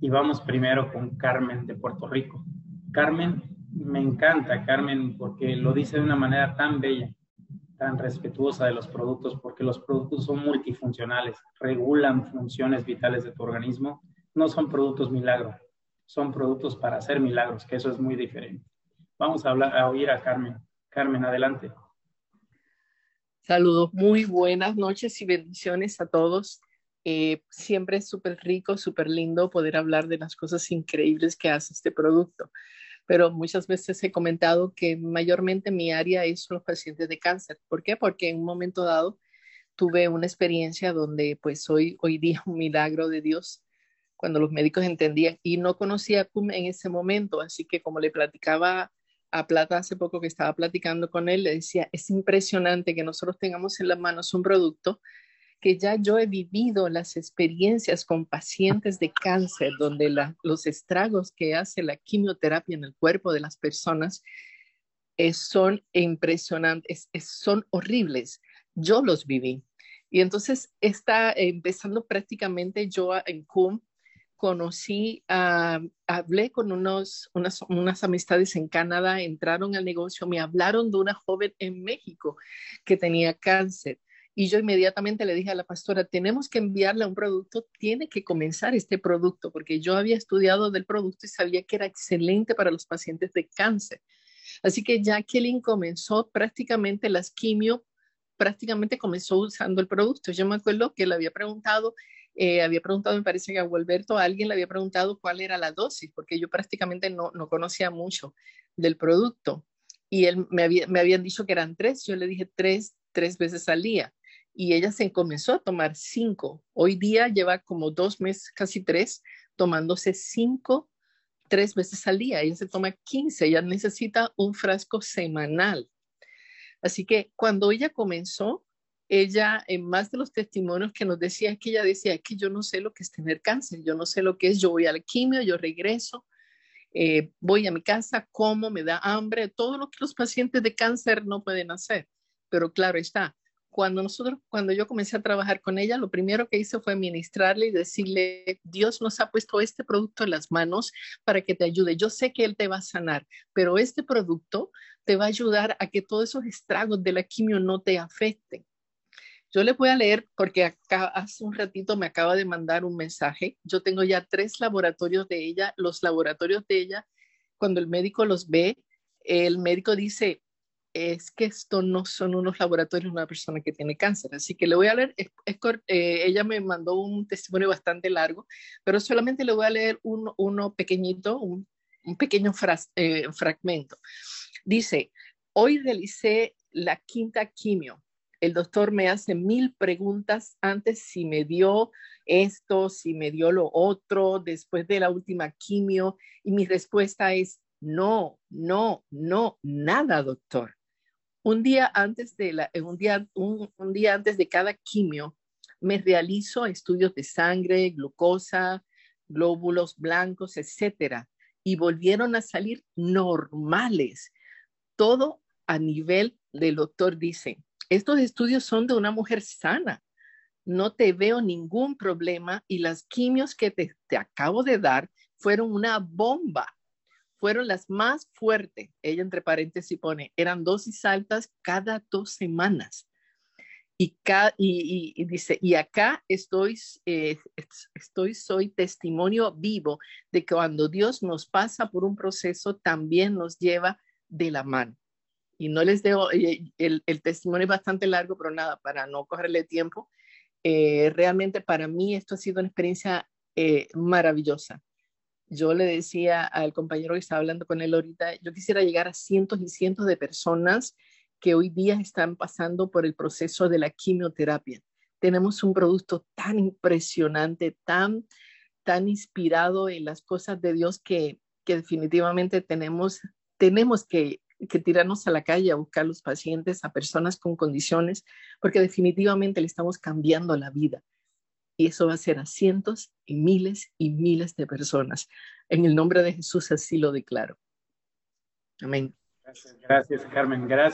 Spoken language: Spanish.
Y vamos primero con Carmen de Puerto Rico. Carmen, me encanta Carmen porque lo dice de una manera tan bella, tan respetuosa de los productos, porque los productos son multifuncionales, regulan funciones vitales de tu organismo, no son productos milagros, son productos para hacer milagros, que eso es muy diferente. Vamos a, hablar, a oír a Carmen. Carmen, adelante. Saludos, muy buenas noches y bendiciones a todos. Eh, siempre es súper rico, súper lindo poder hablar de las cosas increíbles que hace este producto. Pero muchas veces he comentado que mayormente mi área es los pacientes de cáncer. ¿Por qué? Porque en un momento dado tuve una experiencia donde pues hoy, hoy día un milagro de Dios cuando los médicos entendían y no conocía CUM en ese momento. Así que como le platicaba a Plata hace poco que estaba platicando con él, le decía, es impresionante que nosotros tengamos en las manos un producto que ya yo he vivido las experiencias con pacientes de cáncer, donde los estragos que hace la quimioterapia en el cuerpo de las personas son impresionantes, son horribles. Yo los viví. Y entonces está empezando prácticamente yo en CUM conocí, hablé con unos, unas amistades en Canadá, entraron al negocio, me hablaron de una joven en México que tenía cáncer. Y yo inmediatamente le dije a la pastora, tenemos que enviarle un producto, tiene que comenzar este producto, porque yo había estudiado del producto y sabía que era excelente para los pacientes de cáncer. Así que Jacqueline comenzó prácticamente las quimio, prácticamente comenzó usando el producto. Yo me acuerdo que le había preguntado eh, había preguntado, me parece que a Gualberto, alguien le había preguntado cuál era la dosis, porque yo prácticamente no, no conocía mucho del producto. Y él me, había, me habían dicho que eran tres, yo le dije tres, tres veces al día. Y ella se comenzó a tomar cinco. Hoy día lleva como dos meses, casi tres, tomándose cinco, tres veces al día. Ella se toma 15, ella necesita un frasco semanal. Así que cuando ella comenzó, ella, en más de los testimonios que nos decía, es que ella decía, que yo no sé lo que es tener cáncer, yo no sé lo que es, yo voy al quimio, yo regreso, eh, voy a mi casa, como, me da hambre, todo lo que los pacientes de cáncer no pueden hacer. Pero claro está, cuando nosotros, cuando yo comencé a trabajar con ella, lo primero que hice fue ministrarle y decirle, Dios nos ha puesto este producto en las manos para que te ayude. Yo sé que Él te va a sanar, pero este producto te va a ayudar a que todos esos estragos de la quimio no te afecten. Yo le voy a leer porque acá hace un ratito me acaba de mandar un mensaje. Yo tengo ya tres laboratorios de ella. Los laboratorios de ella, cuando el médico los ve, el médico dice, es que esto no son unos laboratorios de una persona que tiene cáncer. Así que le voy a leer, eh, ella me mandó un testimonio bastante largo, pero solamente le voy a leer uno pequeñito, un, pequeño eh, fragmento. Dice, hoy realicé la quinta quimio el doctor me hace mil preguntas antes si me dio esto, si me dio lo otro, después de la última quimio, y mi respuesta es no, no, no, nada, doctor. Un día antes de la, un día, un, día antes de cada quimio, me realizo estudios de sangre, glucosa, glóbulos blancos, etcétera, y volvieron a salir normales. Todo a nivel del doctor dice, estos estudios son de una mujer sana. No te veo ningún problema y las quimios que te, acabo de dar fueron una bomba. Fueron las más fuertes. Ella entre paréntesis pone, eran dosis altas cada dos semanas. Y, y, dice, y acá estoy, eh, estoy, soy testimonio vivo de que cuando Dios nos pasa por un proceso, también nos lleva de la mano y no les dejo, el, el, testimonio es bastante largo, pero nada, para no cogerle tiempo, eh, realmente para mí esto ha sido una experiencia eh, maravillosa. Yo le decía al compañero que estaba hablando con él ahorita, yo quisiera llegar a cientos y cientos de personas que hoy día están pasando por el proceso de la quimioterapia. Tenemos un producto tan impresionante, tan, tan inspirado en las cosas de Dios que, que definitivamente tenemos, tenemos que que tirarnos a la calle a buscar los pacientes, a personas con condiciones, porque definitivamente le estamos cambiando la vida. Y eso va a ser a cientos y miles y miles de personas. En el nombre de Jesús así lo declaro. Amén. Gracias, gracias Carmen. Gracias.